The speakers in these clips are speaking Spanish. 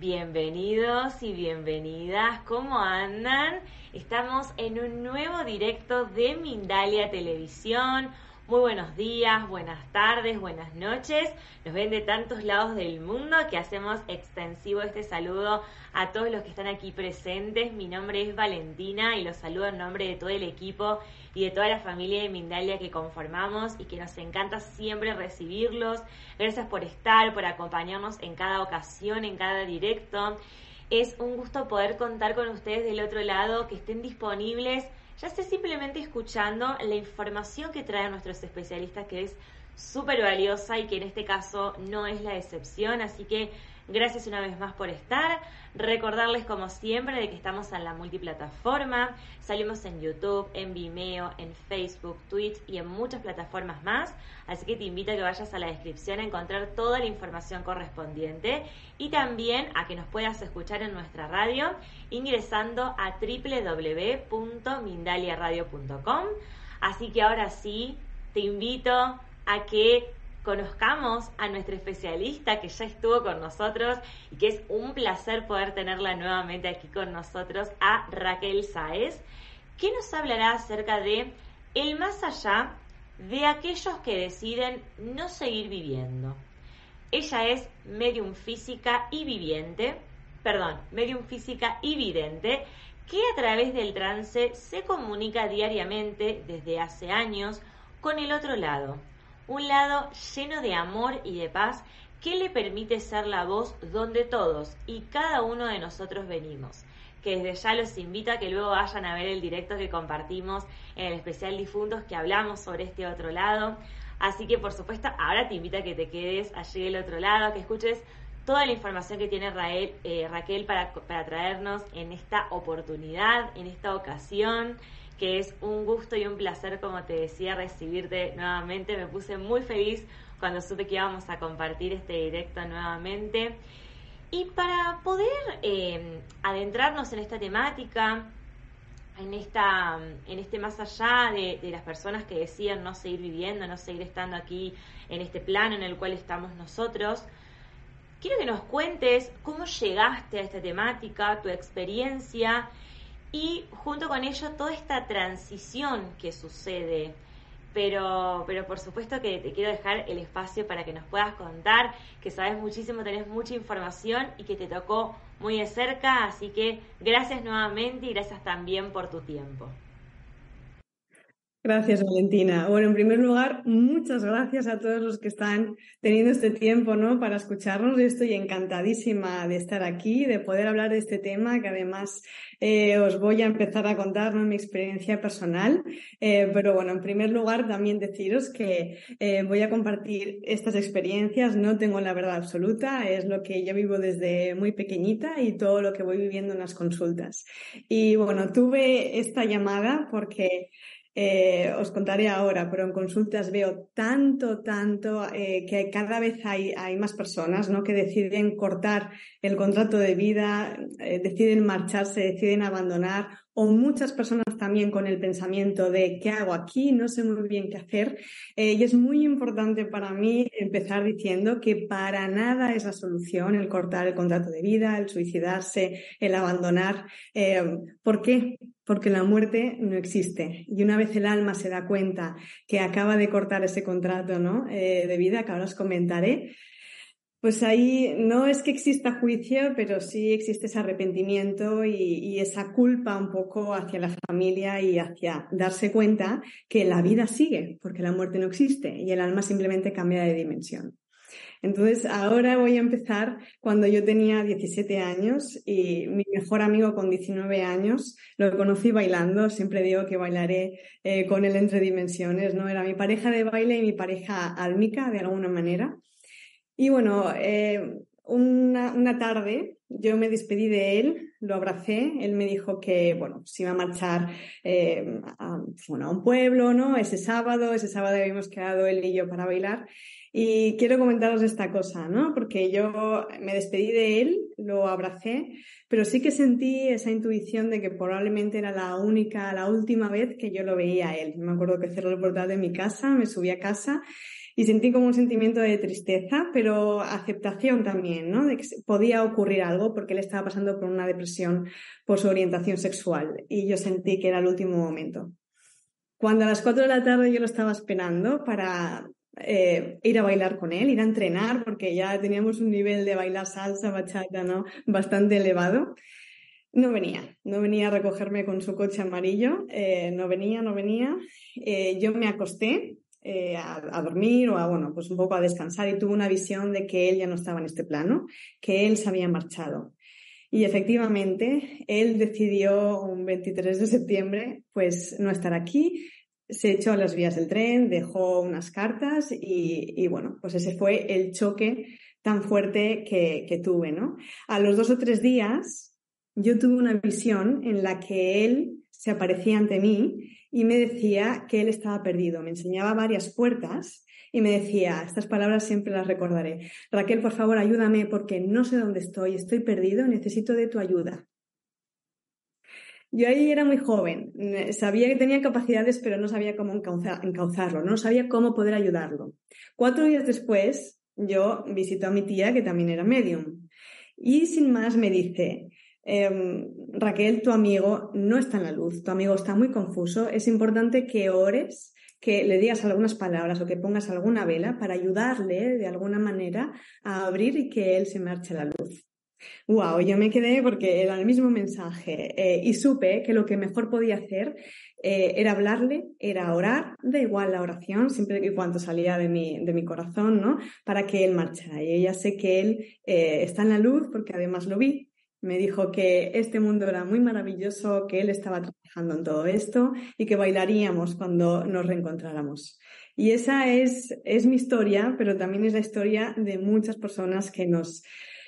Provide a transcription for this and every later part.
Bienvenidos y bienvenidas, ¿cómo andan? Estamos en un nuevo directo de Mindalia Televisión. Muy buenos días, buenas tardes, buenas noches. Nos ven de tantos lados del mundo que hacemos extensivo este saludo a todos los que están aquí presentes. Mi nombre es Valentina y los saludo en nombre de todo el equipo y de toda la familia de Mindalia que conformamos y que nos encanta siempre recibirlos. Gracias por estar, por acompañarnos en cada ocasión, en cada directo. Es un gusto poder contar con ustedes del otro lado, que estén disponibles, ya sea simplemente escuchando la información que traen nuestros especialistas, que es súper valiosa y que en este caso no es la excepción. Así que Gracias una vez más por estar. Recordarles como siempre de que estamos en la multiplataforma. Salimos en YouTube, en Vimeo, en Facebook, Twitch y en muchas plataformas más. Así que te invito a que vayas a la descripción a encontrar toda la información correspondiente y también a que nos puedas escuchar en nuestra radio ingresando a www.mindaliaradio.com. Así que ahora sí, te invito a que conozcamos a nuestra especialista que ya estuvo con nosotros y que es un placer poder tenerla nuevamente aquí con nosotros, a Raquel Saez, que nos hablará acerca de el más allá de aquellos que deciden no seguir viviendo. Ella es medium física y viviente, perdón, medium física y vidente, que a través del trance se comunica diariamente desde hace años con el otro lado, un lado lleno de amor y de paz que le permite ser la voz donde todos y cada uno de nosotros venimos. Que desde ya los invito a que luego vayan a ver el directo que compartimos en el especial Difuntos que hablamos sobre este otro lado. Así que por supuesto ahora te invito a que te quedes allí del otro lado, que escuches toda la información que tiene eh, Raquel para, para traernos en esta oportunidad, en esta ocasión que es un gusto y un placer, como te decía, recibirte nuevamente. Me puse muy feliz cuando supe que íbamos a compartir este directo nuevamente. Y para poder eh, adentrarnos en esta temática, en, esta, en este más allá de, de, las personas que decían no seguir viviendo, no seguir estando aquí en este plano en el cual estamos nosotros, quiero que nos cuentes cómo llegaste a esta temática, tu experiencia y junto con ello toda esta transición que sucede. Pero, pero por supuesto que te quiero dejar el espacio para que nos puedas contar, que sabes muchísimo, tenés mucha información y que te tocó muy de cerca, así que gracias nuevamente y gracias también por tu tiempo. Gracias, Valentina. Bueno, en primer lugar, muchas gracias a todos los que están teniendo este tiempo, ¿no? Para escucharnos. Yo estoy encantadísima de estar aquí, de poder hablar de este tema, que además eh, os voy a empezar a contar mi experiencia personal. Eh, pero bueno, en primer lugar, también deciros que eh, voy a compartir estas experiencias. No tengo la verdad absoluta, es lo que yo vivo desde muy pequeñita y todo lo que voy viviendo en las consultas. Y bueno, tuve esta llamada porque eh, os contaré ahora, pero en consultas veo tanto, tanto eh, que cada vez hay, hay, más personas ¿no? que deciden cortar el contrato de vida, eh, deciden marcharse, deciden abandonar, o muchas personas también con el pensamiento de ¿qué hago aquí? No sé muy bien qué hacer. y es muy importante para mí empezar diciendo que para nada es la solución el cortar el contrato de vida, el suicidarse, el abandonar. ¿Por qué? porque la muerte no existe. Y una vez el alma se da cuenta que acaba de cortar ese contrato ¿no? Eh, de vida, que ahora os comentaré, Pues ahí no es que exista juicio, pero sí existe ese arrepentimiento y, esa culpa un poco hacia la familia y hacia darse cuenta que la vida sigue, porque la muerte no existe y el alma simplemente cambia de dimensión. Entonces, ahora voy a empezar cuando yo tenía 17 años y mi mejor amigo con 19 años lo conocí bailando. Siempre digo que bailaré eh, con él entre dimensiones, ¿no? Era mi pareja de baile y mi pareja álmica, de alguna manera. Y bueno, eh, una, tarde yo me despedí de él, lo abracé, él me dijo que, bueno, se iba a marchar eh, a, a un pueblo, ¿no? Ese sábado, ese sábado habíamos quedado él y yo para bailar. Y quiero comentaros esta cosa, ¿no? Porque yo me despedí de él, lo abracé, pero sí que sentí esa intuición de que probablemente era la única, la última vez que yo lo veía a él. Me acuerdo que cerré el portal de mi casa, me subí a casa y sentí como un sentimiento de tristeza, pero aceptación también, ¿no? De que podía ocurrir algo porque él estaba pasando por una depresión por su orientación sexual y yo sentí que era el último momento. Cuando a las cuatro de la tarde yo lo estaba esperando para eh, ir a bailar con él, ir a entrenar, porque ya teníamos un nivel de bailar salsa, bachata, ¿no? Bastante elevado. No venía, no venía a recogerme con su coche amarillo, eh, no venía, no venía. Eh, yo me acosté eh, a, dormir o a, bueno, pues un poco a descansar y tuve una visión de que él ya no estaba en este plano, que él se había marchado. Y efectivamente, él decidió un 23 de septiembre, pues no estar aquí, se echó a las vías del tren, dejó unas cartas y, y bueno, pues ese fue el choque tan fuerte que, que tuve, ¿no? A los dos o tres días, yo tuve una visión en la que él se aparecía ante mí y me decía que él estaba perdido. Me enseñaba varias puertas y me decía, estas palabras siempre las recordaré. Raquel, por favor, ayúdame porque no sé dónde estoy, estoy perdido, necesito de tu ayuda. Yo ahí era muy joven, sabía que tenía capacidades, pero no sabía cómo encauzarlo, no sabía cómo poder ayudarlo. Cuatro días después, yo visito a mi tía, que también era medium, y sin más me dice, Em, Raquel, tu amigo no está en la luz, tu amigo está muy confuso, es importante que ores, que le digas algunas palabras o que pongas alguna vela para ayudarle de alguna manera a abrir y que él se marche a la luz. Wow, yo me quedé porque era el mismo mensaje eh, y supe que lo que mejor podía hacer eh, era hablarle, era orar, da igual la oración, siempre y cuando salía de mi, de mi corazón, ¿no? Para que él marchara. Y ya sé que él eh, está en la luz porque además lo vi, me dijo que este mundo era muy maravilloso, que él estaba trabajando en todo esto y que bailaríamos cuando nos reencontráramos. Y esa es, es mi historia, pero también es la historia de muchas personas que nos,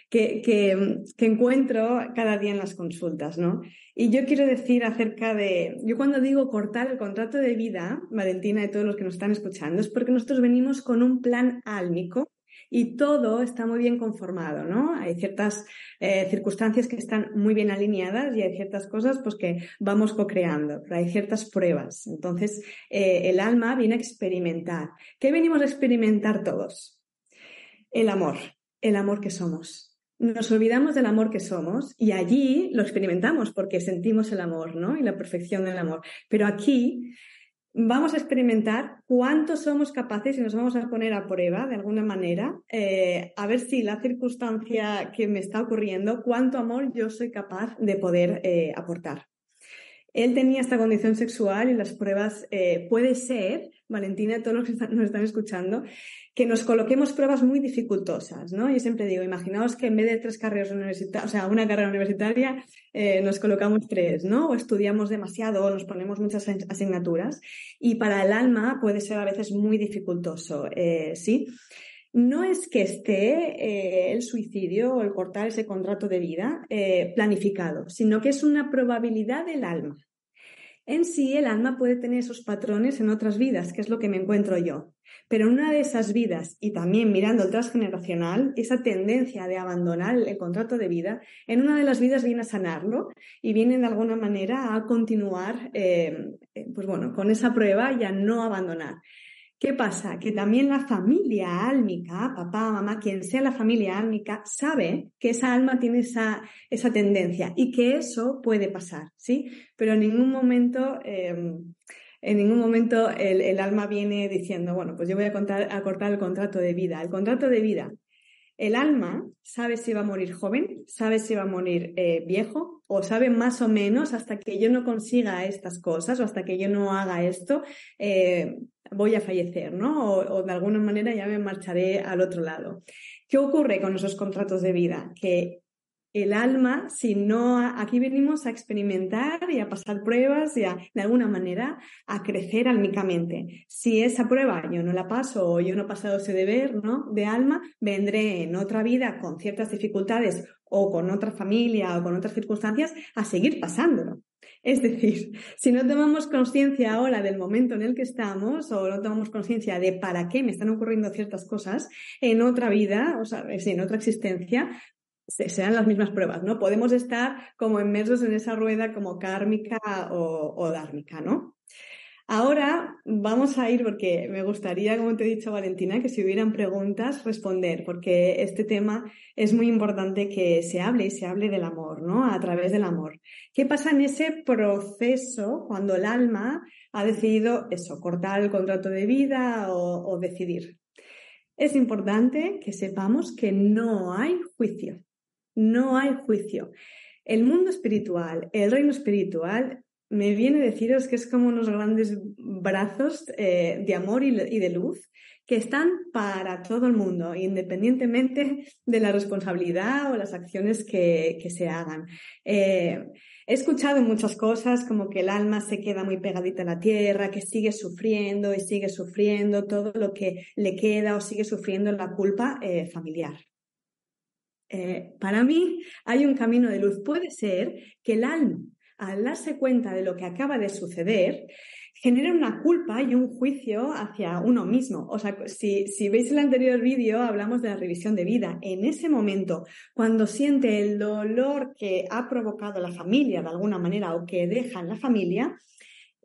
que, que, que, encuentro cada día en las consultas, ¿no? Y yo quiero decir acerca de, yo cuando digo cortar el contrato de vida, Valentina y todos los que nos están escuchando, es porque nosotros venimos con un plan álmico y todo está muy bien conformado, ¿no? Hay ciertas eh, circunstancias que están muy bien alineadas y hay ciertas cosas pues que vamos co-creando, pero hay ciertas pruebas. Entonces, eh, el alma viene a experimentar. ¿Qué venimos a experimentar todos? El amor, el amor que somos. Nos olvidamos del amor que somos y allí lo experimentamos porque sentimos el amor, ¿no? Y la perfección del amor. Pero aquí vamos a experimentar cuánto somos capaces y nos vamos a poner a prueba de alguna manera, eh, a ver si la circunstancia que me está ocurriendo, cuánto amor yo soy capaz de poder eh, aportar. Él tenía esta condición sexual y las pruebas eh, puede ser, Valentina, todos los que nos están escuchando, que nos coloquemos pruebas muy dificultosas, ¿no? Yo siempre digo, imaginaos que en vez de tres carreras universitarias, o sea, una carrera universitaria, eh, nos colocamos tres, ¿no? O estudiamos demasiado o nos ponemos muchas asignaturas. Y para el alma puede ser a veces muy dificultoso, eh, ¿sí? No es que esté eh, el suicidio o el cortar ese contrato de vida planificado, sino que es una probabilidad del alma. En sí, el alma puede tener esos patrones en otras vidas, que es lo que me encuentro yo. Pero en una de esas vidas, y también mirando el transgeneracional, esa tendencia de abandonar el contrato de vida, en una de las vidas viene a sanarlo y viene de alguna manera a continuar, eh, pues bueno, con esa prueba y a no abandonar. ¿Qué pasa? Que también la familia álmica, papá, mamá, quien sea la familia álmica, sabe que esa alma tiene esa, esa tendencia y que eso puede pasar, ¿sí? Pero en ningún momento, em, en ningún momento el, alma viene diciendo, bueno, pues yo voy a, contar, a cortar el contrato de vida. El contrato de vida El alma sabe si va a morir joven, sabe si va a morir eh, viejo, o sabe más o menos hasta que yo no consiga estas cosas o hasta que yo no haga esto, eh, voy a fallecer, ¿no? O, de alguna manera ya me marcharé al otro lado. ¿Qué ocurre con esos contratos de vida? Que el alma, si no, aquí venimos a experimentar y a pasar pruebas y a, de alguna manera, a crecer álmicamente. Si esa prueba yo no la paso o yo no he pasado ese deber, ¿no? De alma, vendré en otra vida con ciertas dificultades o con otra familia o con otras circunstancias a seguir pasándolo. Es decir, si no tomamos conciencia ahora del momento en el que estamos o no tomamos conciencia de para qué me están ocurriendo ciertas cosas, en otra vida, o sea, en otra existencia, sean las mismas pruebas, ¿no? Podemos estar como inmersos en esa rueda como kármica o, o dármica, ¿no? Ahora vamos a ir porque me gustaría, como te he dicho, Valentina, que si hubieran preguntas, responder, porque este tema es muy importante que se hable y se hable del amor, ¿no? A través del amor. ¿Qué pasa en ese proceso cuando el alma ha decidido eso, cortar el contrato de vida o decidir? Es importante que sepamos que no hay juicio. No hay juicio. El mundo espiritual, el reino espiritual, me viene a deciros que es como unos grandes brazos eh, de amor y, de luz que están para todo el mundo, independientemente de la responsabilidad o las acciones que, se hagan. Eh, he escuchado muchas cosas como que el alma se queda muy pegadita a la tierra, que sigue sufriendo y sigue sufriendo todo lo que le queda o sigue sufriendo la culpa eh, familiar. Eh, para mí hay un camino de luz. Puede ser que el alma, al darse cuenta de lo que acaba de suceder, genere una culpa y un juicio hacia uno mismo. O sea, si, si veis el anterior vídeo, hablamos de la revisión de vida. En ese momento, cuando siente el dolor que ha provocado la familia de alguna manera o que deja en la familia,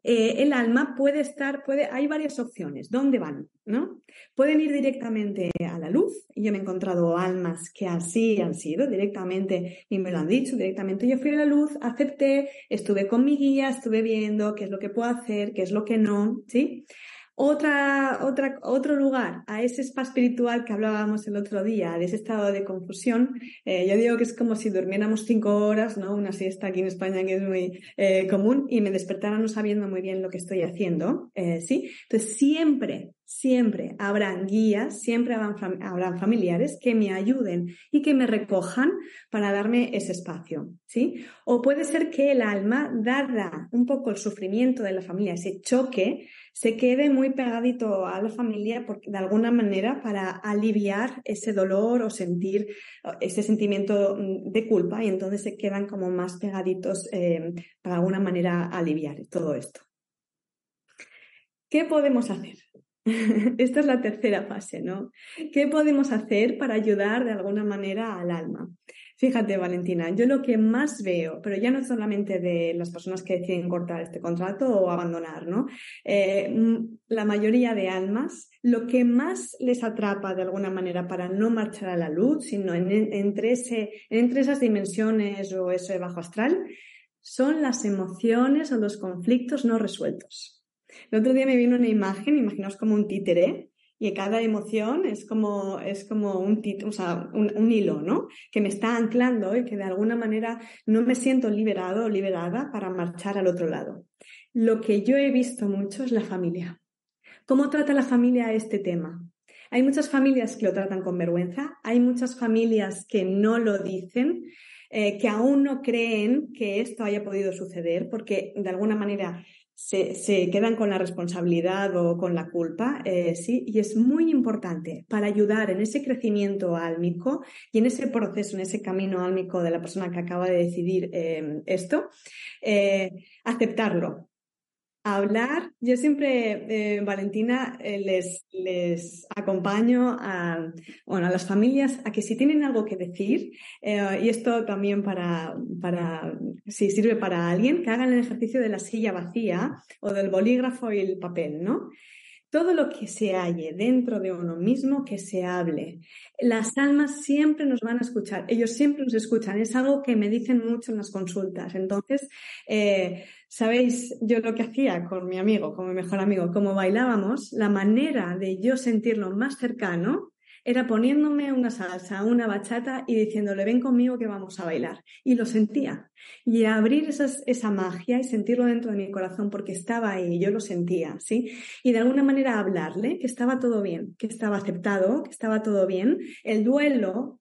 eh, el alma puede estar, puede, hay varias opciones. ¿Dónde van? ¿No? Pueden ir directamente a la luz. Yo me he encontrado almas que así han sido directamente y me lo han dicho directamente. Yo fui a la luz, acepté, estuve con mi guía, estuve viendo qué es lo que puedo hacer, qué es lo que no, ¿sí? Otra, otra, otro lugar, a ese spa espiritual que hablábamos el otro día, de ese estado de confusión, eh, yo digo que es como si durmiéramos cinco horas, ¿no? Una siesta aquí en España que es muy eh, común y me despertara no sabiendo muy bien lo que estoy haciendo, eh, ¿sí? Entonces siempre, siempre habrán guías, siempre habrán, habrán, familiares que me ayuden y que me recojan para darme ese espacio, ¿sí? O puede ser que el alma, dada un poco el sufrimiento de la familia, ese choque, se quede muy pegadito a la familia porque, de alguna manera para aliviar ese dolor o sentir ese sentimiento mm, de culpa y entonces se quedan como más pegaditos eh, para alguna manera aliviar todo esto. ¿Qué podemos hacer? Esta es la tercera fase, ¿no? ¿Qué podemos hacer para ayudar de alguna manera al alma? Fíjate, Valentina, yo lo que más veo, pero ya no solamente de las personas que deciden cortar este contrato o abandonar, ¿no? Eh, mm, la mayoría de almas, lo que más les atrapa de alguna manera para no marchar a la luz, sino entre, esas dimensiones o ese bajo astral, son las emociones o los conflictos no resueltos. El otro día me vino una imagen, imaginaos como un títere, y cada emoción es como, es como un, o sea, un, hilo, ¿no? Que me está anclando y que de alguna manera no me siento liberado o liberada para marchar al otro lado. Lo que yo he visto mucho es la familia. ¿Cómo trata la familia este tema? Hay muchas familias que lo tratan con vergüenza, hay muchas familias que no lo dicen, eh, que aún no creen que esto haya podido suceder, porque de alguna manera se, quedan con la responsabilidad o con la culpa, eh, sí, y es muy importante para ayudar en ese crecimiento álmico y en ese proceso, en ese camino álmico de la persona que acaba de decidir eh, esto, eh, aceptarlo, hablar. Yo siempre, eh, Valentina, eh, les, les acompaño a, bueno, a las familias a que si tienen algo que decir, eh, y esto también para, para, si sirve para alguien, que hagan el ejercicio de la silla vacía o del bolígrafo y el papel, ¿no? todo lo que se halle dentro de uno mismo, que se hable. Las almas siempre nos van a escuchar, ellos siempre nos escuchan, es algo que me dicen mucho en las consultas. Entonces, eh, sabéis, yo lo que hacía con mi amigo, con mi mejor amigo, como bailábamos, la manera de yo sentirlo más cercano era poniéndome una salsa, una bachata y diciéndole, ven conmigo que vamos a bailar. Y lo sentía. Y abrir esa magia y sentirlo dentro de mi corazón porque estaba ahí, yo lo sentía, ¿sí? Y de alguna manera hablarle que estaba todo bien, que estaba aceptado, que estaba todo bien. El duelo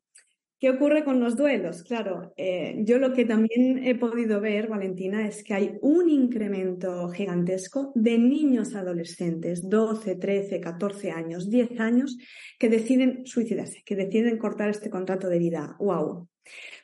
¿Qué ocurre con los duelos? Claro, eh, yo lo que también he podido ver, Valentina, es que hay un incremento gigantesco de niños adolescentes, 12, 13, 14 años, 10 años, que deciden suicidarse, que deciden cortar este contrato de vida. ¡Wow!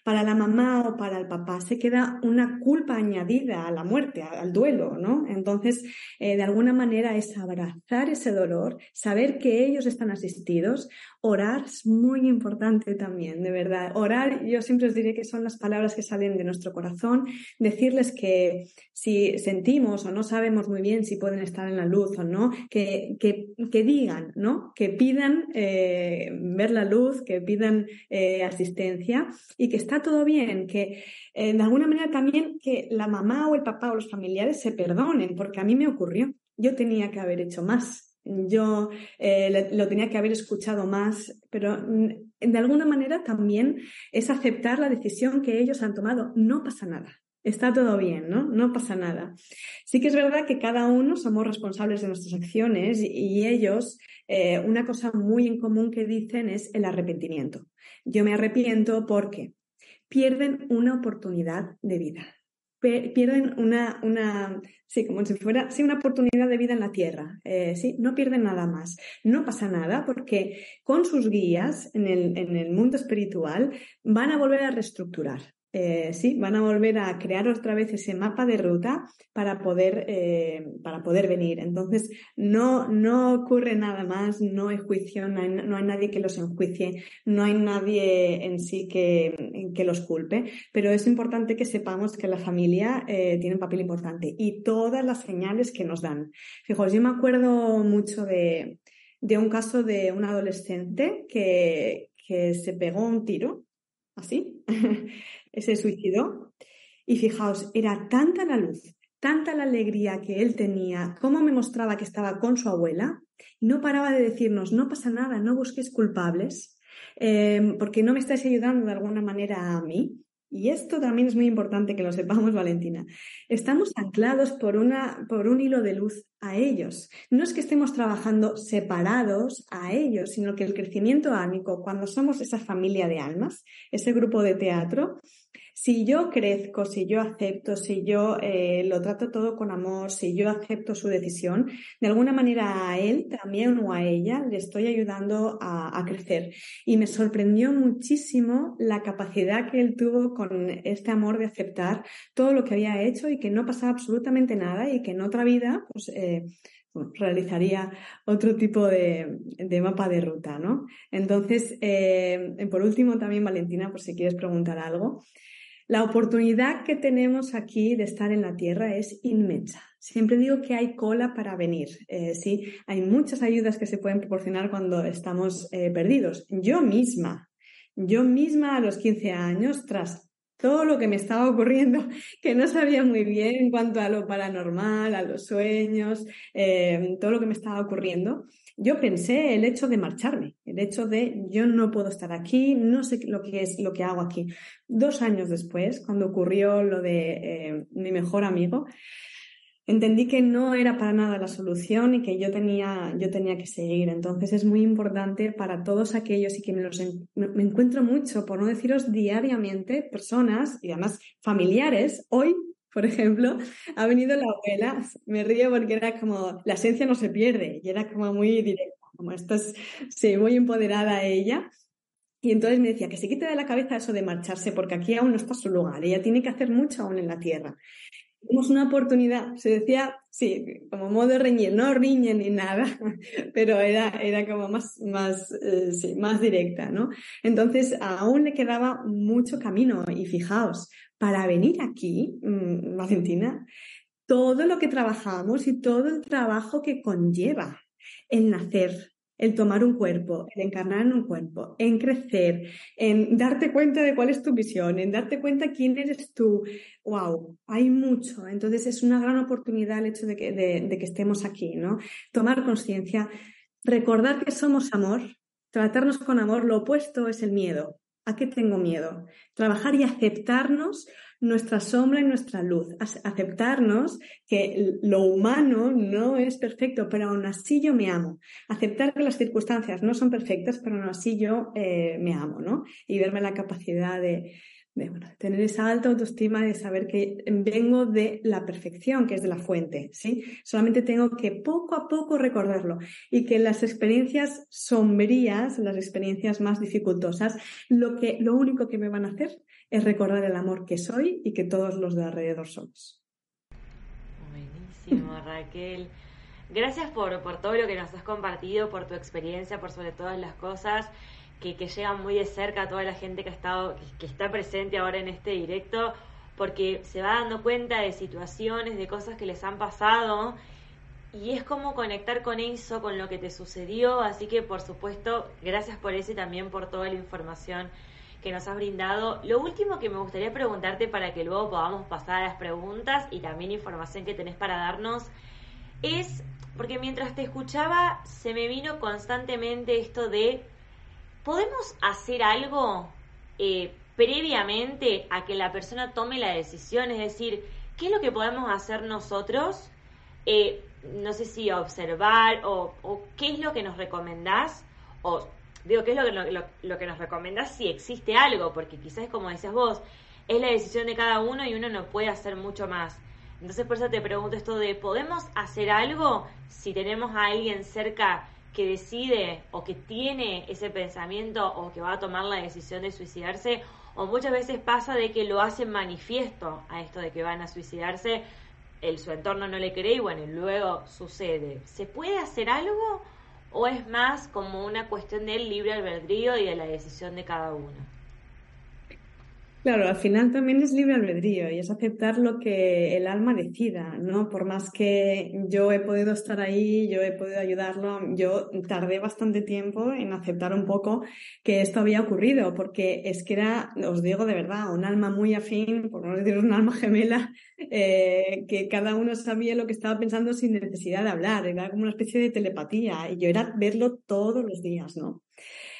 Para la mamá o para el papá se queda una culpa añadida a la muerte, al duelo, ¿no? Entonces, eh, de alguna manera es abrazar ese dolor, saber que ellos están asistidos, orar es muy importante también, de verdad. Orar, yo siempre os diré que son las palabras que salen de nuestro corazón, decirles que si sentimos o no sabemos muy bien si pueden estar en la luz o no, que, que, digan, ¿no? Que pidan eh, ver la luz, que pidan eh, asistencia y que está todo bien, que eh, de alguna manera también que la mamá o el papá o los familiares se perdonen, porque a mí me ocurrió. Yo tenía que haber hecho más. Yo eh, lo tenía que haber escuchado más, pero mm, de alguna manera también es aceptar la decisión que ellos han tomado. No pasa nada. Está todo bien, ¿no? No pasa nada. Sí que es verdad que cada uno somos responsables de nuestras acciones y ellos, eh, una cosa muy en común que dicen es el arrepentimiento. Yo me arrepiento porque pierden una oportunidad de vida. Pierden una, una, sí, como si fuera, sí, una oportunidad de vida en la tierra. Eh, sí, no pierden nada más. No pasa nada porque con sus guías en el, en el mundo espiritual van a volver a reestructurar. Eh, sí, van a volver a crear otra vez ese mapa de ruta para poder, eh, para poder venir. Entonces, no, no ocurre nada más, no hay juicio, no hay, nadie que los enjuicie, no hay nadie en sí que, que, los culpe, pero es importante que sepamos que la familia eh, tiene un papel importante y todas las señales que nos dan. Fijaos, yo me acuerdo mucho de, de un caso de un adolescente que, que se pegó un tiro, así. se suicidó. Y fijaos, era tanta la luz, tanta la alegría que él tenía, cómo me mostraba que estaba con su abuela, y no paraba de decirnos, no pasa nada, no busques culpables, eh, porque no me estáis ayudando de alguna manera a mí. Y esto también es muy importante que lo sepamos, Valentina. Estamos anclados por, una, por un hilo de luz a ellos. No es que estemos trabajando separados a ellos, sino que el crecimiento ánico, cuando somos esa familia de almas, ese grupo de teatro, si yo crezco, si yo acepto, si yo eh, lo trato todo con amor, si yo acepto su decisión, de alguna manera a él también o a ella le estoy ayudando a, a crecer. Y me sorprendió muchísimo la capacidad que él tuvo con este amor de aceptar todo lo que había hecho y que no pasaba absolutamente nada y que en otra vida, pues, eh, realizaría otro tipo de, mapa de ruta, ¿no? Entonces, eh, por último, también, Valentina, por si quieres preguntar algo, la oportunidad que tenemos aquí de estar en la Tierra es inmensa. Siempre digo que hay cola para venir. Eh, sí, hay muchas ayudas que se pueden proporcionar cuando estamos eh, perdidos. Yo misma, yo misma a los 15 años, tras todo lo que me estaba ocurriendo, que no sabía muy bien en cuanto a lo paranormal, a los sueños, eh, todo lo que me estaba ocurriendo, yo pensé el hecho de marcharme, el hecho de yo no puedo estar aquí, no sé lo que es lo que hago aquí. Dos años después, cuando ocurrió lo de eh, mi mejor amigo, entendí que no era para nada la solución y que yo tenía, yo tenía que seguir. Entonces es muy importante para todos aquellos y que me, los me encuentro mucho, por no deciros diariamente, personas y además familiares. Hoy, por ejemplo, ha venido la abuela, me río porque era como, la esencia no se pierde y era como muy directa, como estás, sí, muy empoderada ella. Y entonces me decía que se quite de la cabeza eso de marcharse, porque aquí aún no está su lugar. Ella tiene que hacer mucho aún en la tierra tenemos una oportunidad, se decía, sí, como modo reñir, no riñe ni nada, pero era, era como más, más, eh, sí, más directa, ¿no? Entonces, aún le quedaba mucho camino y fijaos, para venir aquí, mm, Valentina, todo lo que trabajamos y todo el trabajo que conlleva el nacer, el tomar un cuerpo, el encarnar en un cuerpo, en crecer, en darte cuenta de cuál es tu visión, en darte cuenta quién eres tú. ¡Wow! Hay mucho. Entonces es una gran oportunidad el hecho de que, estemos aquí, ¿no? Tomar conciencia, recordar que somos amor, tratarnos con amor, lo opuesto es el miedo. ¿A qué tengo miedo? Trabajar y aceptarnos nuestra sombra y nuestra luz. Aceptarnos que lo humano no es perfecto, pero aún así yo me amo. Aceptar que las circunstancias no son perfectas, pero aún así yo eh, me amo, ¿no? Y verme la capacidad de, tener esa alta autoestima de saber que vengo de la perfección, que es de la fuente, ¿sí? Solamente tengo que poco a poco recordarlo y que las experiencias sombrías, las experiencias más dificultosas, lo, que, lo único que me van a hacer es recordar el amor que soy y que todos los de alrededor somos. Buenísimo, Raquel. Gracias por, por todo lo que nos has compartido, por tu experiencia, por sobre todas las cosas que, que llegan muy de cerca a toda la gente que ha estado, que, está presente ahora en este directo, porque se va dando cuenta de situaciones, de cosas que les han pasado, y es como conectar con eso, con lo que te sucedió, así que por supuesto, gracias por eso y también por toda la información que nos has brindado. Lo último que me gustaría preguntarte para que luego podamos pasar a las preguntas y también información que tenés para darnos es, porque mientras te escuchaba se me vino constantemente esto de ¿podemos hacer algo eh, previamente a que la persona tome la decisión? Es decir, ¿qué es lo que podemos hacer nosotros? Eh, no sé si observar o, qué es lo que nos recomendás o digo, ¿qué es lo que, lo, que nos recomendás si existe algo? Porque quizás, como decías vos, es la decisión de cada uno y uno no puede hacer mucho más. Entonces, por eso te pregunto esto de, ¿podemos hacer algo si tenemos a alguien cerca que decide o que tiene ese pensamiento o que va a tomar la decisión de suicidarse, o muchas veces pasa de que lo hacen manifiesto a esto de que van a suicidarse, el, su entorno no le cree y bueno, luego sucede. ¿Se puede hacer algo o es más como una cuestión del libre albedrío y de la decisión de cada uno? Claro, al final también es libre albedrío y es aceptar lo que el alma decida, ¿no? Por más que yo he podido estar ahí, yo he podido ayudarlo, yo tardé bastante tiempo en aceptar un poco que esto había ocurrido, porque es que era, os digo de verdad, un alma muy afín, por no decir un alma gemela, eh, que cada uno sabía lo que estaba pensando sin necesidad de hablar, era como una especie de telepatía y yo era verlo todos los días, ¿no?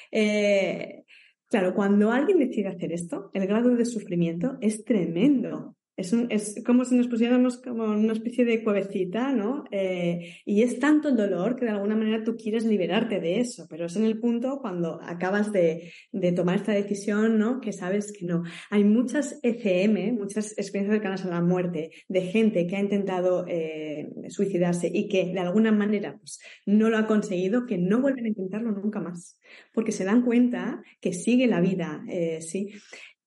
Eh, Claro, cuando alguien decide hacer esto, el grado de sufrimiento es tremendo. Es, como si nos pusiéramos como una especie de cuevecita, ¿no? Eh, y es tanto el dolor que de alguna manera tú quieres liberarte de eso, pero es en el punto cuando acabas de, de tomar esta decisión, ¿no? Que sabes que no. Hay muchas ECM, muchas experiencias cercanas a la muerte, de gente que ha intentado eh, suicidarse y que de alguna manera pues, no lo ha conseguido, que no vuelven a intentarlo nunca más, porque se dan cuenta que sigue la vida, eh, ¿sí?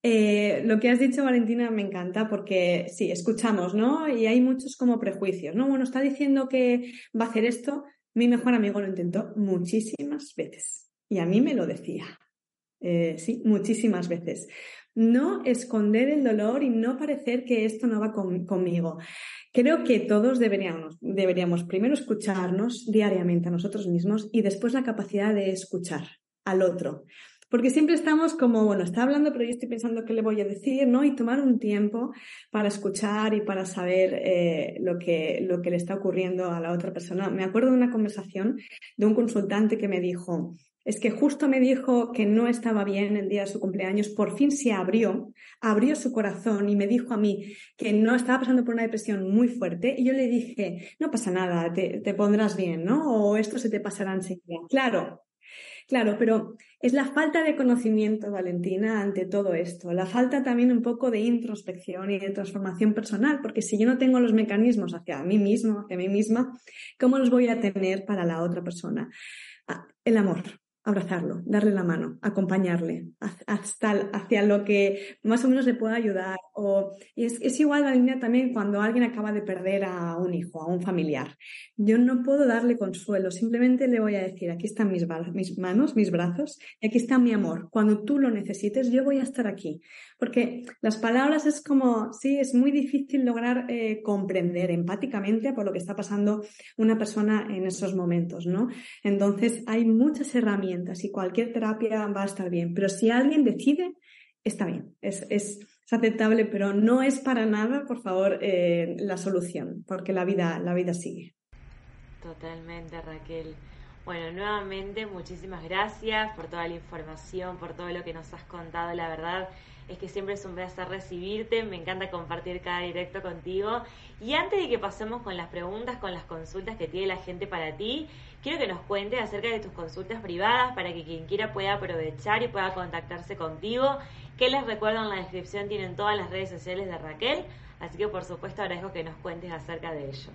Eh, lo que has dicho, Valentina, me encanta porque sí, escuchamos, ¿no? Y hay muchos como prejuicios, ¿no? Bueno, está diciendo que va a hacer esto. Mi mejor amigo lo intentó muchísimas veces y a mí me lo decía. Eh, sí, muchísimas veces. No esconder el dolor y no parecer que esto no va conmigo. Creo que todos deberíamos, deberíamos primero escucharnos diariamente a nosotros mismos y después la capacidad de escuchar al otro. Porque siempre estamos como, bueno, está hablando, pero yo estoy pensando qué le voy a decir, ¿no? Y tomar un tiempo para escuchar y para saber eh, lo, que, lo que le está ocurriendo a la otra persona. Me acuerdo de una conversación de un consultante que me dijo, es que justo me dijo que no estaba bien el día de su cumpleaños, por fin se abrió, abrió su corazón y me dijo a mí que no estaba pasando por una depresión muy fuerte y yo le dije, no pasa nada, te, te pondrás bien, ¿no? O esto se te pasará enseguida. Claro, Claro, pero es la falta de conocimiento, Valentina, ante todo esto, la falta también un poco de introspección y de transformación personal, porque si yo no tengo los mecanismos hacia mí mismo, hacia mí misma, ¿cómo los voy a tener para la otra persona? Ah, el amor, abrazarlo, darle la mano, acompañarle hasta hacia lo que más o menos le pueda ayudar. O, es, es igual la línea también cuando alguien acaba de perder a un hijo, a un familiar. Yo no puedo darle consuelo, simplemente le voy a decir, aquí están mis, mis manos, mis brazos, y aquí está mi amor. Cuando tú lo necesites, yo voy a estar aquí. Porque las palabras es como, sí, es muy difícil lograr eh, comprender empáticamente por lo que está pasando una persona en esos momentos, ¿no? Entonces hay muchas herramientas y cualquier terapia va a estar bien, pero si alguien decide, está bien, es, es, aceptable, pero no es para nada, por favor, eh, la solución, porque la vida, la vida sigue. Totalmente, Raquel. Bueno, nuevamente muchísimas gracias por toda la información, por todo lo que nos has contado. La verdad es que siempre es un placer recibirte, me encanta compartir cada directo contigo. Y antes de que pasemos con las preguntas, con las consultas que tiene la gente para ti, quiero que nos cuentes acerca de tus consultas privadas para que quien quiera pueda aprovechar y pueda contactarse contigo. Que les recuerdo en la descripción tienen todas las redes sociales de Raquel, así que por supuesto agradezco que nos cuentes acerca de ello.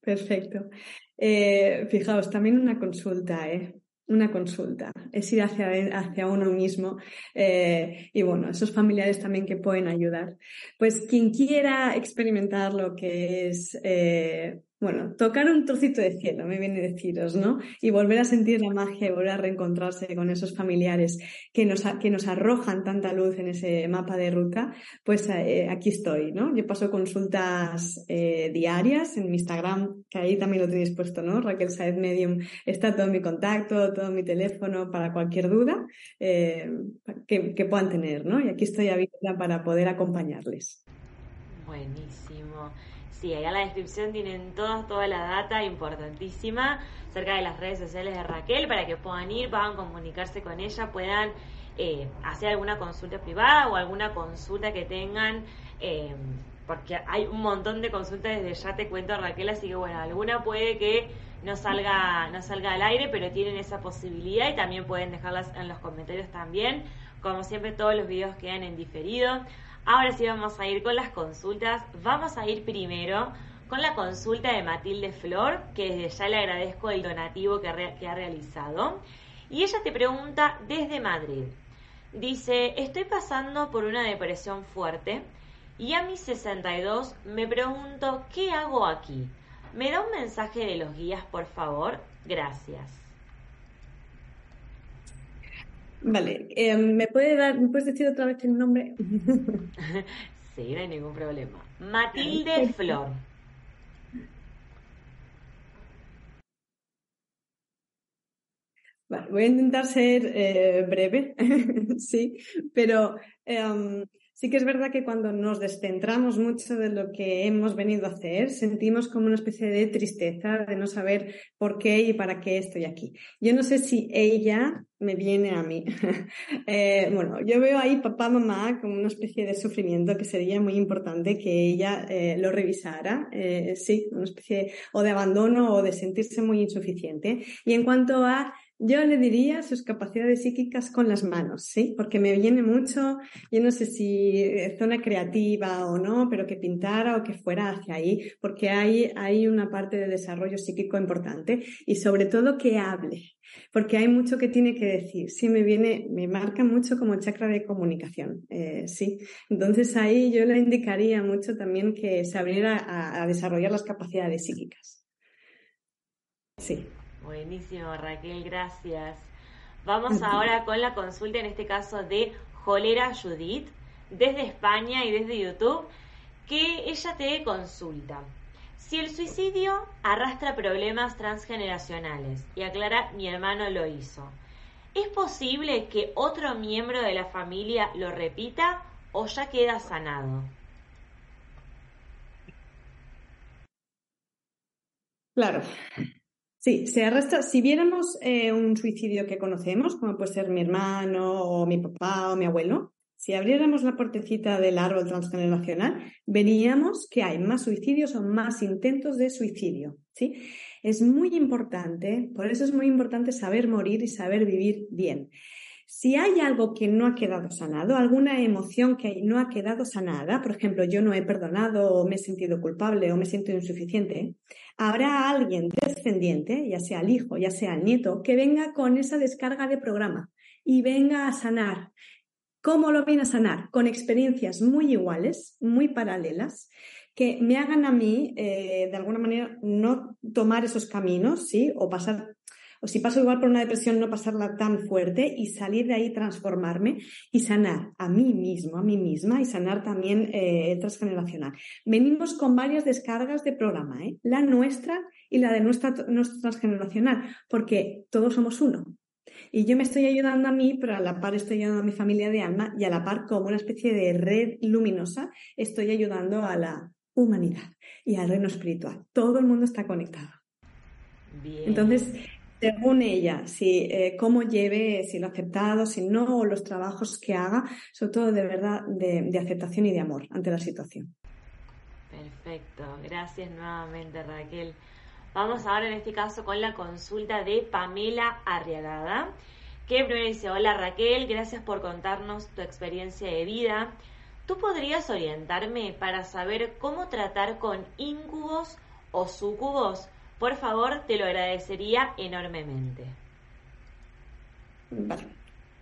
Perfecto. Eh, fijaos, también una consulta, ¿eh? Una consulta, es ir hacia, hacia uno mismo eh, y bueno, esos familiares también que pueden ayudar. Pues quien quiera experimentar lo que es eh, bueno, tocar un trocito de cielo, me viene a deciros, ¿no? Y volver a sentir la magia y volver a reencontrarse con esos familiares que nos, que nos arrojan tanta luz en ese mapa de ruta, pues eh, aquí estoy, ¿no? Yo paso consultas eh, diarias en mi Instagram, que ahí también lo tenéis puesto, ¿no? Raquel Saez Medium, está todo mi contacto, todo mi teléfono para cualquier duda eh, que, que puedan tener, ¿no? Y aquí estoy abierta para poder acompañarles. Buenísimo. Sí, ahí en la descripción tienen toda, toda la data importantísima acerca de las redes sociales de Raquel para que puedan ir, puedan comunicarse con ella, puedan eh, hacer alguna consulta privada o alguna consulta que tengan. Eh, porque hay un montón de consultas desde ya te cuento Raquel, así que bueno, alguna puede que no salga, no salga al aire, pero tienen esa posibilidad y también pueden dejarlas en los comentarios también. Como siempre, todos los videos quedan en diferido. Ahora sí vamos a ir con las consultas. Vamos a ir primero con la consulta de Matilde Flor, que desde ya le agradezco el donativo que, ha realizado. Y ella te pregunta desde Madrid. Dice, estoy pasando por una depresión fuerte y a mis 62 me pregunto, ¿qué hago aquí? ¿Me da un mensaje de los guías, por favor? Gracias. Vale, eh, ¿me, puede dar, ¿me puedes decir otra vez el nombre? sí, no hay ningún problema. Matilde Flor. Vale, voy a intentar ser eh, breve, sí, pero em, Sí que es verdad que cuando nos descentramos mucho de lo que hemos venido a hacer, sentimos como una especie de tristeza de no saber por qué y para qué estoy aquí. Yo no sé si ella me viene a mí. eh, bueno, yo veo ahí papá, mamá como una especie de sufrimiento que sería muy importante que ella eh, lo revisara. Eh, sí, una especie o de abandono o de sentirse muy insuficiente. Y en cuanto a yo le diría sus capacidades psíquicas con las manos, ¿sí? Porque me viene mucho, yo no sé si zona creativa o no, pero que pintara o que fuera hacia ahí, porque hay, hay una parte de desarrollo psíquico importante y sobre todo que hable, porque hay mucho que tiene que decir. Sí, me viene, me marca mucho como chakra de comunicación, eh, sí. Entonces ahí yo le indicaría mucho también que se abriera a, a desarrollar las capacidades psíquicas. Sí. Buenísimo, Raquel, gracias. Vamos ahora con la consulta, en este caso de Jolera Judith, desde España y desde YouTube, que ella te consulta. Si el suicidio arrastra problemas transgeneracionales, y aclara, mi hermano lo hizo, ¿es posible que otro miembro de la familia lo repita o ya queda sanado? Claro, Sí, se arrastra. Si viéramos eh, un suicidio que conocemos, como puede ser mi hermano o mi papá o mi abuelo, si abriéramos la puertecita del árbol transgeneracional, veríamos que hay más suicidios o más intentos de suicidio. ¿sí? Es muy importante, por eso es muy importante saber morir y saber vivir bien. Si hay algo que no ha quedado sanado, alguna emoción que no ha quedado sanada, por ejemplo, yo no he perdonado o me he sentido culpable o me siento insuficiente, habrá alguien descendiente, ya sea el hijo, ya sea el nieto, que venga con esa descarga de programa y venga a sanar. ¿Cómo lo viene a sanar? Con experiencias muy iguales, muy paralelas, que me hagan a mí, eh, de alguna manera, no tomar esos caminos, ¿sí? O pasar o si paso igual por una depresión, no pasarla tan fuerte y salir de ahí, transformarme y sanar a mí mismo, a mí misma y sanar también eh, transgeneracional. Venimos con varias descargas de programa, ¿eh? la nuestra y la de nuestra, nuestra transgeneracional, porque todos somos uno. Y yo me estoy ayudando a mí, pero a la par estoy ayudando a mi familia de alma y a la par como una especie de red luminosa estoy ayudando a la humanidad y al reino espiritual. Todo el mundo está conectado. Entonces, según ella, si eh, cómo lleve, si lo ha aceptado, si no, los trabajos que haga, sobre todo de verdad de, aceptación y de amor ante la situación. Perfecto, gracias nuevamente Raquel. Vamos ahora en este caso con la consulta de Pamela Arriagada, que primero dice, hola Raquel, gracias por contarnos tu experiencia de vida. ¿Tú podrías orientarme para saber cómo tratar con incubos o sucubos? Por favor, te lo agradecería enormemente. Vale.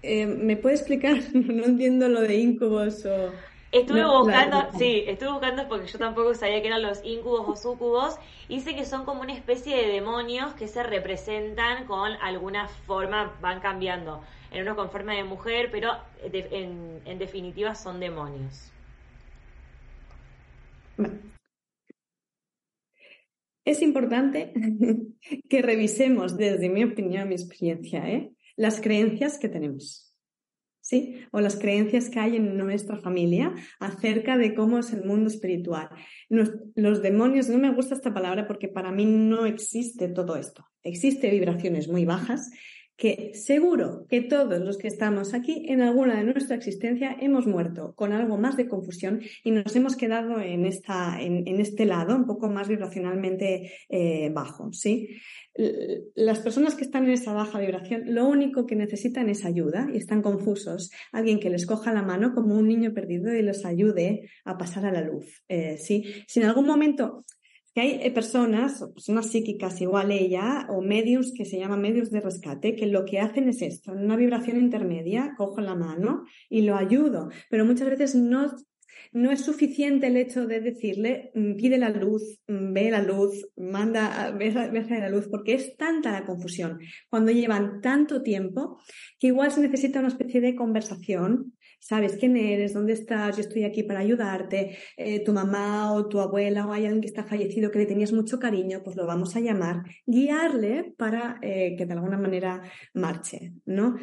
Eh, ¿Me puede explicar? no entiendo lo de incubos o... Estuve buscando, sí, estuve buscando porque yo tampoco sabía que eran los incubos o sucubos. Dice que son como una especie de demonios que se representan con alguna forma, van cambiando. En uno con forma de mujer, pero en, en definitiva son demonios. Es importante que revisemos, desde mi opinión, mi experiencia, ¿eh? las creencias que tenemos. ¿Sí? O las creencias que hay en nuestra familia acerca de cómo es el mundo espiritual. los demonios, no me gusta esta palabra porque para mí no existe todo esto. Existe vibraciones muy bajas que seguro que todos los que estamos aquí en alguna de nuestra existencia hemos muerto con algo más de confusión y nos hemos quedado en, esta, en, este lado un poco más vibracionalmente eh, bajo. ¿sí? Las personas que están en esa baja vibración lo único que necesitan es ayuda y están confusos. Alguien que les coja la mano como un niño perdido y los ayude a pasar a la luz. Eh, ¿sí? Si en algún momento que hay eh, personas, personas psíquicas igual ella, o medios que se llaman medios de rescate, que lo que hacen es esto, en una vibración intermedia, cojo la mano y lo ayudo, pero muchas veces no, no es suficiente el hecho de decirle, mm, pide la luz, mm, ve la luz, manda, ve, ve la luz, porque es tanta la confusión cuando llevan tanto tiempo que igual se necesita una especie de conversación sabes quién eres, dónde estás, yo estoy aquí para ayudarte, eh, tu mamá o tu abuela o hay alguien que está fallecido que le tenías mucho cariño, pues lo vamos a llamar, guiarle para eh, que de alguna manera marche, ¿no?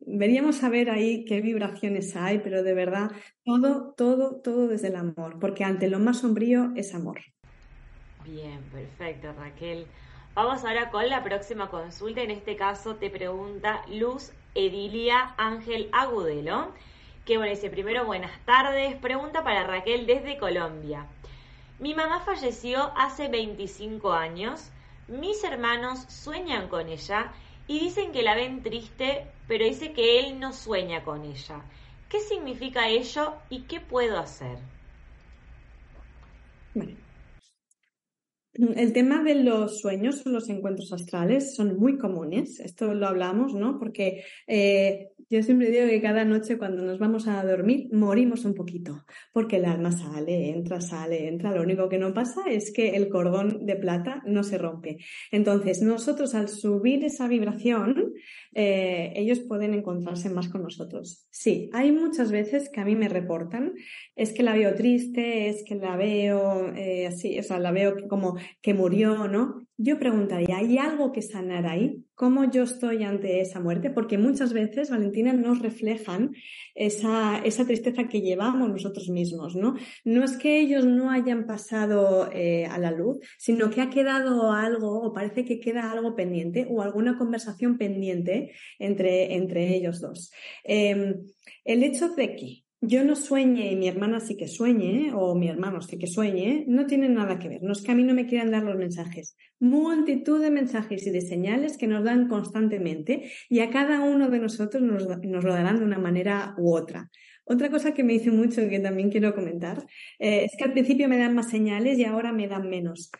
Veríamos a ver ahí qué vibraciones hay, pero de verdad, todo, todo, todo desde el amor, porque ante lo más sombrío es amor. Bien, perfecto, Raquel. Vamos ahora con la próxima consulta. En este caso te pregunta Luz Edilia Ángel Agudelo que bueno, dice primero buenas tardes, pregunta para Raquel desde Colombia. Mi mamá falleció hace 25 años, mis hermanos sueñan con ella y dicen que la ven triste, pero dice que él no sueña con ella. ¿Qué significa ello y qué puedo hacer? El tema de los sueños o los encuentros astrales son muy comunes. Esto lo hablamos, ¿no? Porque eh, yo siempre digo que cada noche cuando nos vamos a dormir morimos un poquito, porque el alma sale, entra, sale, entra. Lo único que no pasa es que el cordón de plata no se rompe. Entonces, nosotros al subir esa vibración, eh, ellos pueden encontrarse más con nosotros. Sí, hay muchas veces que a mí me reportan, es que la veo triste, es que la veo eh, así, o sea, la veo como que murió, ¿no? Yo preguntaría, ¿hay algo que sanar ahí? ¿Cómo yo estoy ante esa muerte? Porque muchas veces, Valentina, nos reflejan esa, esa tristeza que llevamos nosotros mismos, ¿no? No es que ellos no hayan pasado eh, a la luz, sino que ha quedado algo, o parece que queda algo pendiente, o alguna conversación pendiente entre, entre ellos dos. Em, el hecho de que yo no sueñe y mi hermana sí que sueñe, o mi hermano sí que sueñe, no tiene nada que ver. No es que a mí no me quieran dar los mensajes. Multitud de mensajes y de señales que nos dan constantemente y a cada uno de nosotros nos, lo darán de una manera u otra. Otra cosa que me dice mucho y que también quiero comentar eh, es que al principio me dan más señales y ahora me dan menos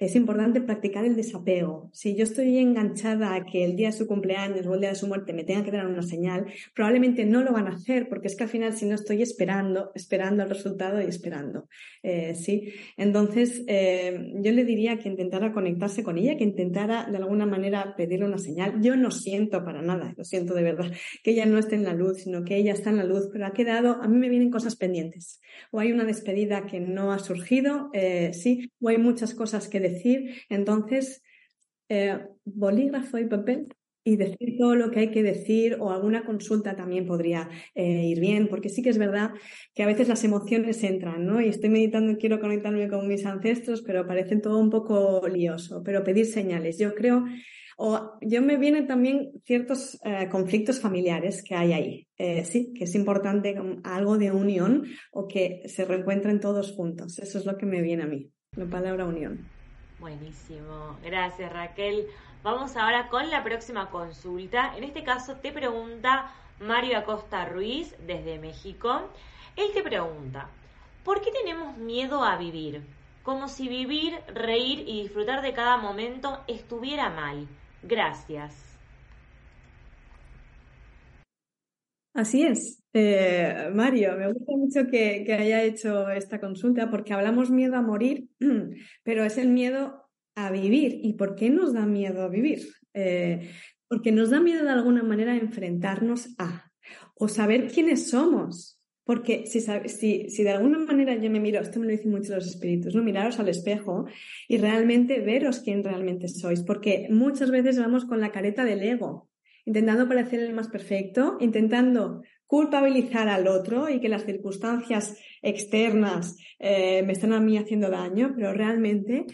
es importante practicar el desapego. Si yo estoy enganchada a que el día de su cumpleaños o el día de su muerte me tenga que dar una señal, probablemente no lo van a hacer porque es que al final si no estoy esperando, esperando el resultado y esperando. Eh, ¿sí? Entonces, eh, yo le diría que intentara conectarse con ella, que intentara de alguna manera pedirle una señal. Yo no siento para nada, lo siento de verdad, que ella no esté en la luz, sino que ella está en la luz, pero ha quedado, a mí me vienen cosas pendientes. O hay una despedida que no ha surgido, eh, sí, o hay muchas cosas que decir. Entonces, eh, bolígrafo y papel y decir todo lo que hay que decir o alguna consulta también podría eh, ir bien, porque sí que es verdad que a veces las emociones entran, ¿no? Y estoy meditando y quiero conectarme con mis ancestros, pero parecen todo un poco lioso, pero pedir señales. Yo creo, o yo me vienen también ciertos eh, conflictos familiares que hay ahí. Eh, sí, que es importante algo de unión o que se reencuentren todos juntos. Eso es lo que me viene a mí, la palabra unión. Buenísimo. Gracias, Raquel. Vamos ahora con la próxima consulta. En este caso te pregunta Mario Acosta Ruiz desde México. Él te pregunta, ¿por qué tenemos miedo a vivir? Como si vivir, reír y disfrutar de cada momento estuviera mal. Gracias. Así es. Eh, Mario, me gusta mucho que, haya hecho esta consulta porque hablamos miedo a morir, pero es el miedo a vivir. ¿Y por qué nos da miedo a vivir? Eh, porque nos da miedo de alguna manera enfrentarnos a o saber quiénes somos. Porque si, si, si, de alguna manera yo me miro, esto me lo dicen mucho los espíritus, ¿no? Miraros al espejo y realmente veros quién realmente sois. Porque muchas veces vamos con la careta del ego, intentando parecer el más perfecto, intentando culpabilizar al otro y que las circunstancias externas eh, me están a mí haciendo daño, pero realmente,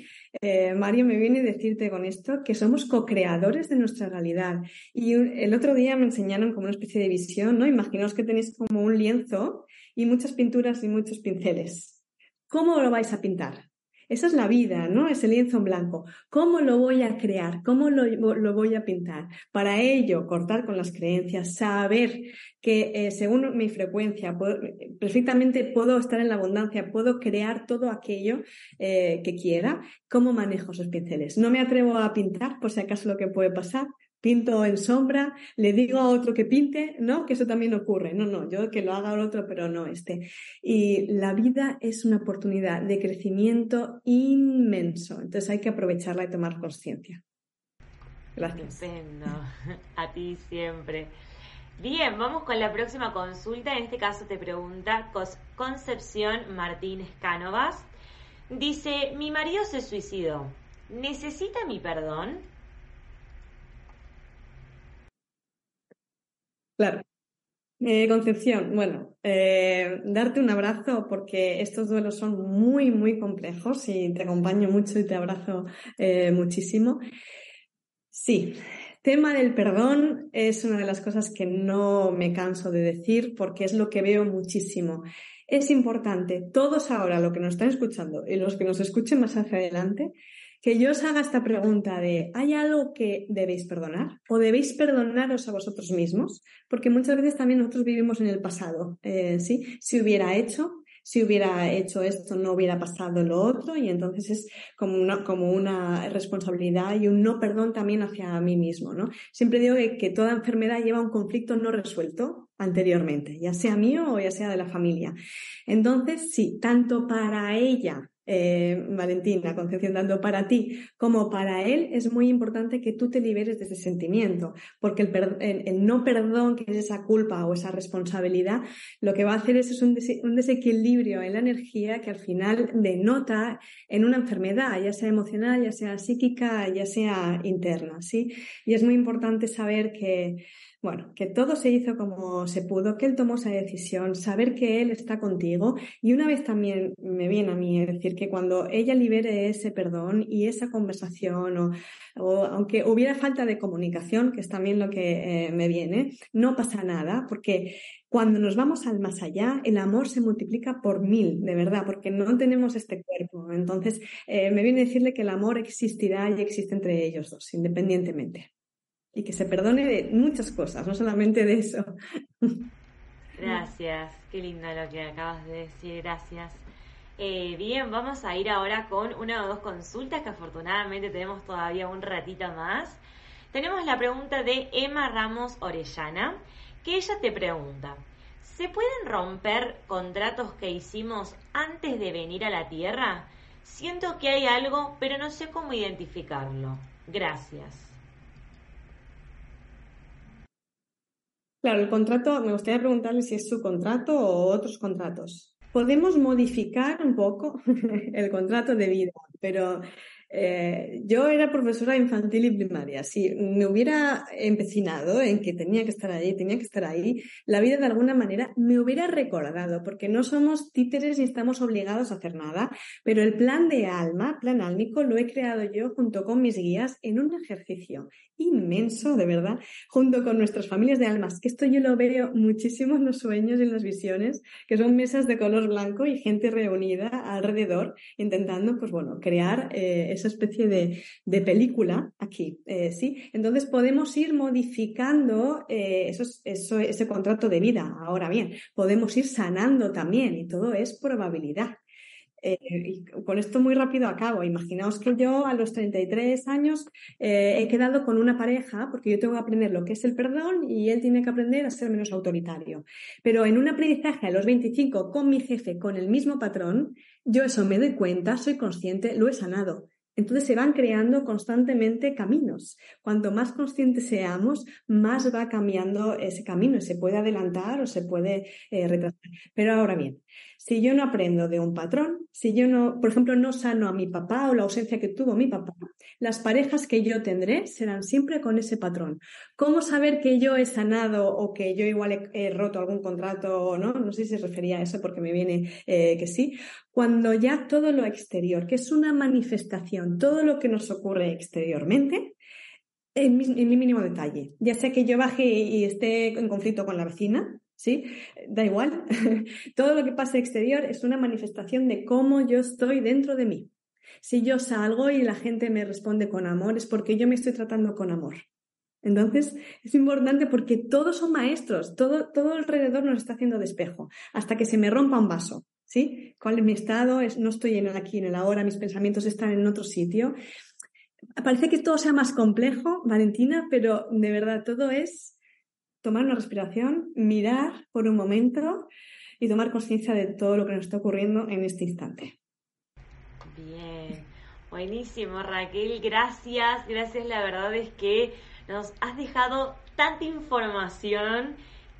eh, Mario, me viene a decirte con esto que somos co-creadores de nuestra realidad. Y el otro día me enseñaron como una especie de visión, ¿no? Imaginaos que tenéis como un lienzo y muchas pinturas y muchos pinceles. ¿Cómo lo vais a pintar? Esa es la vida, ¿no? Ese lienzo en blanco. ¿Cómo lo voy a crear? ¿Cómo lo, voy a pintar? Para ello, cortar con las creencias, saber que eh, según mi frecuencia, perfectamente puedo estar en la abundancia, puedo crear todo aquello eh, que quiera. ¿Cómo manejo esos pinceles? No me atrevo a pintar por si acaso lo que puede pasar, pinto en sombra, le digo a otro que pinte, ¿no? Que eso también ocurre. No, no, yo que lo haga el otro, pero no este. Y la vida es una oportunidad de crecimiento inmenso. Entonces hay que aprovecharla y tomar conciencia. Gracias. A ti siempre. Bien, vamos con la próxima consulta. En este caso te pregunta Concepción Martínez Cánovas. Dice, mi marido se suicidó. ¿Necesita mi perdón? Claro. Eh, Concepción, bueno, eh, darte un abrazo porque estos duelos son muy, muy complejos y te acompaño mucho y te abrazo eh, muchísimo. Sí, tema del perdón es una de las cosas que no me canso de decir porque es lo que veo muchísimo. Es importante, todos ahora, lo que nos están escuchando y los que nos escuchen más hacia adelante, que yo os haga esta pregunta de, ¿hay algo que debéis perdonar? ¿O debéis perdonaros a vosotros mismos? Porque muchas veces también nosotros vivimos en el pasado, eh, ¿sí? Si hubiera hecho, si hubiera hecho esto, no hubiera pasado lo otro, y entonces es como una, como una responsabilidad y un no perdón también hacia mí mismo, ¿no? Siempre digo que, que toda enfermedad lleva un conflicto no resuelto anteriormente, ya sea mío o ya sea de la familia. Entonces, sí, tanto para ella eh, Valentina, Concepción, tanto para ti como para él, es muy importante que tú te liberes de ese sentimiento, porque el, no perdón, que es esa culpa o esa responsabilidad, lo que va a hacer es, un, desequilibrio en la energía que al final denota en una enfermedad, ya sea emocional, ya sea psíquica, ya sea interna, ¿sí? Y es muy importante saber que bueno, que todo se hizo como se pudo, que él tomó esa decisión, saber que él está contigo y una vez también me viene a mí decir que cuando ella libere ese perdón y esa conversación o, aunque hubiera falta de comunicación, que es también lo que eh, me viene, no pasa nada porque cuando nos vamos al más allá, el amor se multiplica por mil, de verdad, porque no tenemos este cuerpo. Entonces, eh, me viene a decirle que el amor existirá y existe entre ellos dos, independientemente y que se perdone de muchas cosas, no solamente de eso. Gracias, qué lindo lo que acabas de decir, gracias. Eh, bien, vamos a ir ahora con una o dos consultas que afortunadamente tenemos todavía un ratito más. Tenemos la pregunta de Emma Ramos Orellana, que ella te pregunta, ¿se pueden romper contratos que hicimos antes de venir a la Tierra? Siento que hay algo, pero no sé cómo identificarlo. Gracias. Claro, el contrato, me gustaría preguntarle si es su contrato o otros contratos. Podemos modificar un poco el contrato de vida, pero eh, yo era profesora infantil y primaria. Si me hubiera empecinado en que tenía que estar ahí, tenía que estar ahí, la vida de alguna manera me hubiera recordado, porque no somos títeres ni estamos obligados a hacer nada, pero el plan de alma, plan álmico, lo he creado yo junto con mis guías en un ejercicio inmenso, de verdad, junto con nuestras familias de almas, esto yo lo veo muchísimo en los sueños y en las visiones, que son mesas de color blanco y gente reunida alrededor, intentando, pues bueno, crear eh, esa especie de, película aquí, eh, ¿sí? Entonces podemos ir modificando eh, ese contrato de vida. Ahora bien, podemos ir sanando también y todo es probabilidad. y con esto muy rápido acabo. Imaginaos que yo a los 33 años he quedado con una pareja porque yo tengo que aprender lo que es el perdón y él tiene que aprender a ser menos autoritario. Pero en un aprendizaje a los 25 con mi jefe, con el mismo patrón, yo eso me doy cuenta, soy consciente, lo he sanado. Entonces se van creando constantemente caminos. Cuanto más conscientes seamos, más va cambiando ese camino. Se puede adelantar o se puede eh, retrasar. Pero ahora bien, si yo no aprendo de un patrón, si yo no, por ejemplo, no sano a mi papá o la ausencia que tuvo mi papá, las parejas que yo tendré serán siempre con ese patrón. ¿Cómo saber que yo he sanado o que yo igual he, roto algún contrato o no? No sé si se refería a eso porque me viene eh, que sí. Cuando ya todo lo exterior, que es una manifestación, todo lo que nos ocurre exteriormente, en mi, mi mínimo detalle. Ya sea que yo baje y esté en conflicto con la vecina, ¿sí? Da igual. Todo lo que pasa exterior es una manifestación de cómo yo estoy dentro de mí. Si yo salgo y la gente me responde con amor, es porque yo me estoy tratando con amor. Entonces, es importante porque todos son maestros, todo, todo alrededor nos está haciendo despejo, hasta que se me rompa un vaso, ¿sí? ¿Cuál es mi estado? Es, no estoy en el aquí, en el ahora, mis pensamientos están en otro sitio. Parece que todo sea más complejo, Valentina, pero de verdad todo es tomar una respiración, mirar por un momento y tomar conciencia de todo lo que nos está ocurriendo en este instante. Bien, buenísimo Raquel, gracias, gracias, la verdad es que nos has dejado tanta información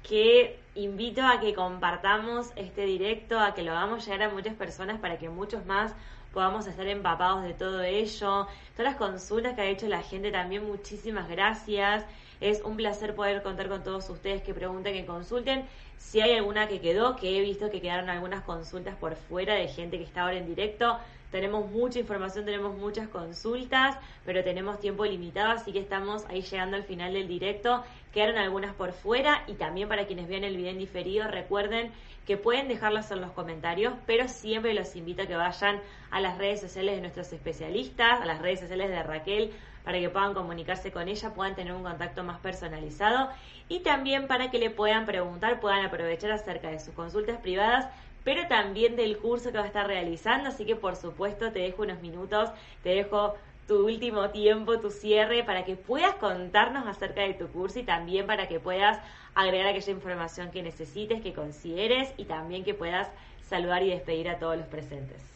que invito a que compartamos este directo, a que lo hagamos llegar a muchas personas para que muchos más podamos estar empapados de todo ello. Todas las consultas que ha hecho la gente también, muchísimas gracias. Es un placer poder contar con todos ustedes que pregunten, que consulten. Si hay alguna que quedó, que he visto que quedaron algunas consultas por fuera de gente que está ahora en directo, tenemos mucha información, tenemos muchas consultas, pero tenemos tiempo limitado, así que estamos ahí llegando al final del directo. Quedaron algunas por fuera y también para quienes vean el video en diferido, recuerden que pueden dejarlas en los comentarios, pero siempre los invito a que vayan a las redes sociales de nuestros especialistas, a las redes sociales de Raquel, para que puedan comunicarse con ella, puedan tener un contacto más personalizado y también para que le puedan preguntar, puedan aprovechar acerca de sus consultas privadas pero también del curso que va a estar realizando, así que por supuesto te dejo unos minutos, te dejo tu último tiempo, tu cierre, para que puedas contarnos acerca de tu curso y también para que puedas agregar aquella información que necesites, que consideres y también que puedas saludar y despedir a todos los presentes.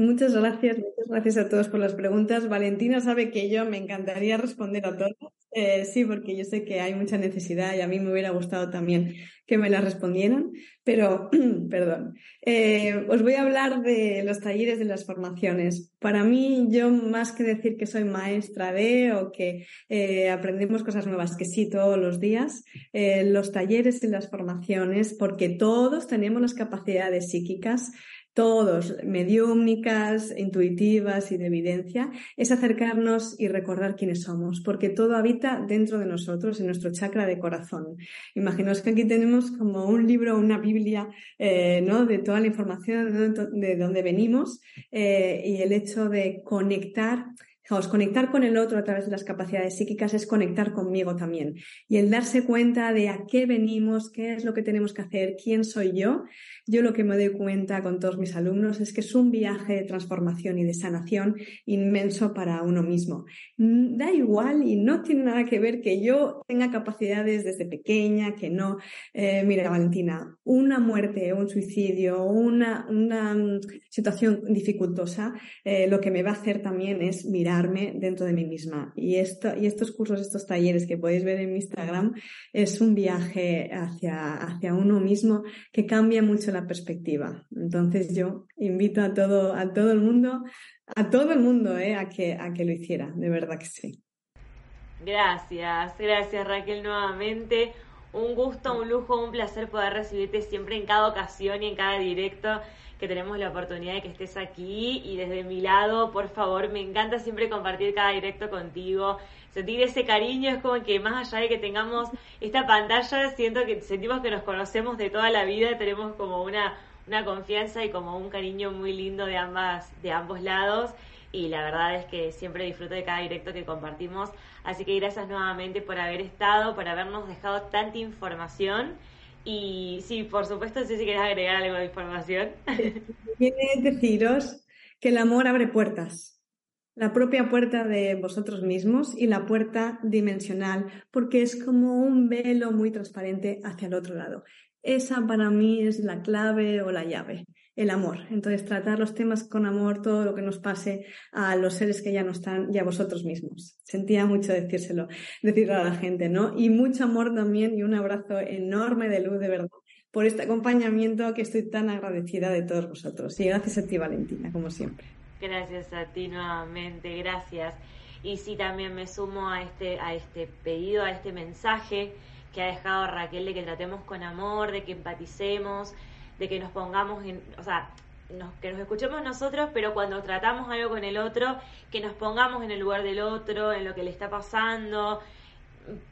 Muchas gracias, muchas gracias a todos por las preguntas. Valentina sabe que yo me encantaría responder a todas. Eh, sí, porque yo sé que hay mucha necesidad y a mí me hubiera gustado también que me las respondieran, pero, perdón, eh, os voy a hablar de los talleres de las formaciones. Para mí, yo más que decir que soy maestra de o que eh, aprendemos cosas nuevas, que sí todos los días, los talleres y las formaciones, porque todos tenemos las capacidades psíquicas todos, mediúmnicas, intuitivas y de evidencia, es acercarnos y recordar quiénes somos, porque todo habita dentro de nosotros, en nuestro chakra de corazón. Imaginaos que aquí tenemos como un libro, una Biblia, eh, ¿no? De toda la información de dónde venimos eh, y el hecho de conectar conectar con el otro a través de las capacidades psíquicas es conectar conmigo también. Y el darse cuenta de a qué venimos, qué es lo que tenemos que hacer, quién soy yo, yo lo que me doy cuenta con todos mis alumnos es que es un viaje de transformación y de sanación inmenso para uno mismo. Da igual y no tiene nada que ver que yo tenga capacidades desde pequeña, que no. Eh, mira, Valentina, una muerte, un suicidio, una, una situación dificultosa, eh, lo que me va a hacer también es mirar dentro de mí misma. Y, esto, y estos cursos, estos talleres que podéis ver en mi Instagram, es un viaje hacia, hacia uno mismo que cambia mucho la perspectiva. Entonces yo invito a todo, a todo el mundo, a todo el mundo, eh, a, que, a que lo hiciera, de verdad que sí. Gracias, gracias Raquel nuevamente. Un gusto, un lujo, un placer poder recibirte siempre en cada ocasión y en cada directo que tenemos la oportunidad de que estés aquí y desde mi lado, por favor, me encanta siempre compartir cada directo contigo. Sentir ese cariño es como que más allá de que tengamos esta pantalla, siento que sentimos que nos conocemos de toda la vida, tenemos como una, una confianza y como un cariño muy lindo de ambas, de ambos lados y la verdad es que siempre disfruto de cada directo que compartimos. Así que gracias nuevamente por haber estado, por habernos dejado tanta información. Y sí, por supuesto, si querés agregar algo información. Quiere deciros que el amor abre puertas. La propia puerta de vosotros mismos y la puerta dimensional, porque es como un velo muy transparente hacia el otro lado. Esa para mí es la clave o la llave el amor. Entonces, tratar los temas con amor, todo lo que nos pase a los seres que ya no están y a vosotros mismos. Sentía mucho decírselo, decirlo a la gente, ¿no? Y mucho amor también y un abrazo enorme de luz, de verdad, por este acompañamiento que estoy tan agradecida de todos vosotros. Y gracias a ti, Valentina, como siempre. Gracias a ti nuevamente, gracias. Y sí, también me sumo a este, a este pedido, a este mensaje que ha dejado Raquel de que tratemos con amor, de que empaticemos, de que nos pongamos en, o sea, que nos escuchemos nosotros, pero cuando tratamos algo con el otro, que nos pongamos en el lugar del otro, en lo que le está pasando,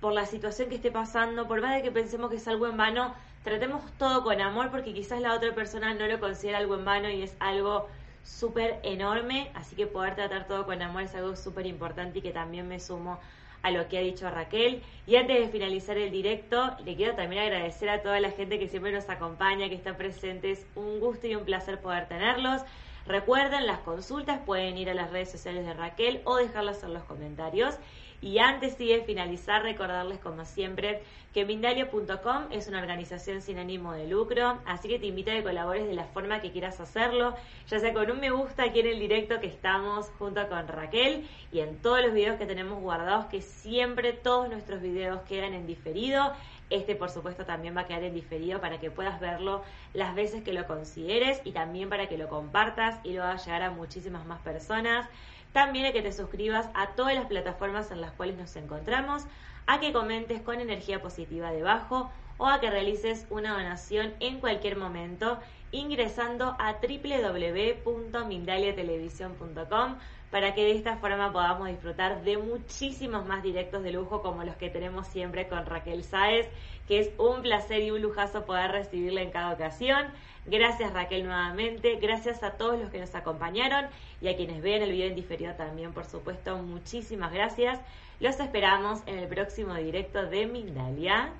por la situación que esté pasando, por más de que pensemos que es algo en vano, tratemos todo con amor porque quizás la otra persona no lo considera algo en vano y es algo súper enorme, así que poder tratar todo con amor es algo súper importante y que también me sumo a lo que ha dicho Raquel. Y antes de finalizar el directo, le quiero también agradecer a toda la gente que siempre nos acompaña, que está presente. Es un gusto y un placer poder tenerlos. Recuerden, las consultas pueden ir a las redes sociales de Raquel o dejarlas en los comentarios. Y antes de finalizar, recordarles como siempre que Mindalia.com es una organización sin ánimo de lucro, así que te invito a que colabores de la forma que quieras hacerlo, ya sea con un me gusta aquí en el directo que estamos junto con Raquel y en todos los videos que tenemos guardados, que siempre todos nuestros videos quedan en diferido. Este, por supuesto, también va a quedar en diferido para que puedas verlo las veces que lo consideres y también para que lo compartas y lo hagas llegar a muchísimas más personas. También a que te suscribas a todas las plataformas en las cuales nos encontramos, a que comentes con energía positiva debajo o a que realices una donación en cualquier momento ingresando a www.mindaliatelevisión.com para que de esta forma podamos disfrutar de muchísimos más directos de lujo como los que tenemos siempre con Raquel Sáez, que es un placer y un lujazo poder recibirla en cada ocasión. Gracias Raquel nuevamente, gracias a todos los que nos acompañaron y a quienes ven el video en diferido también, por supuesto, muchísimas gracias. Los esperamos en el próximo directo de Mindalia.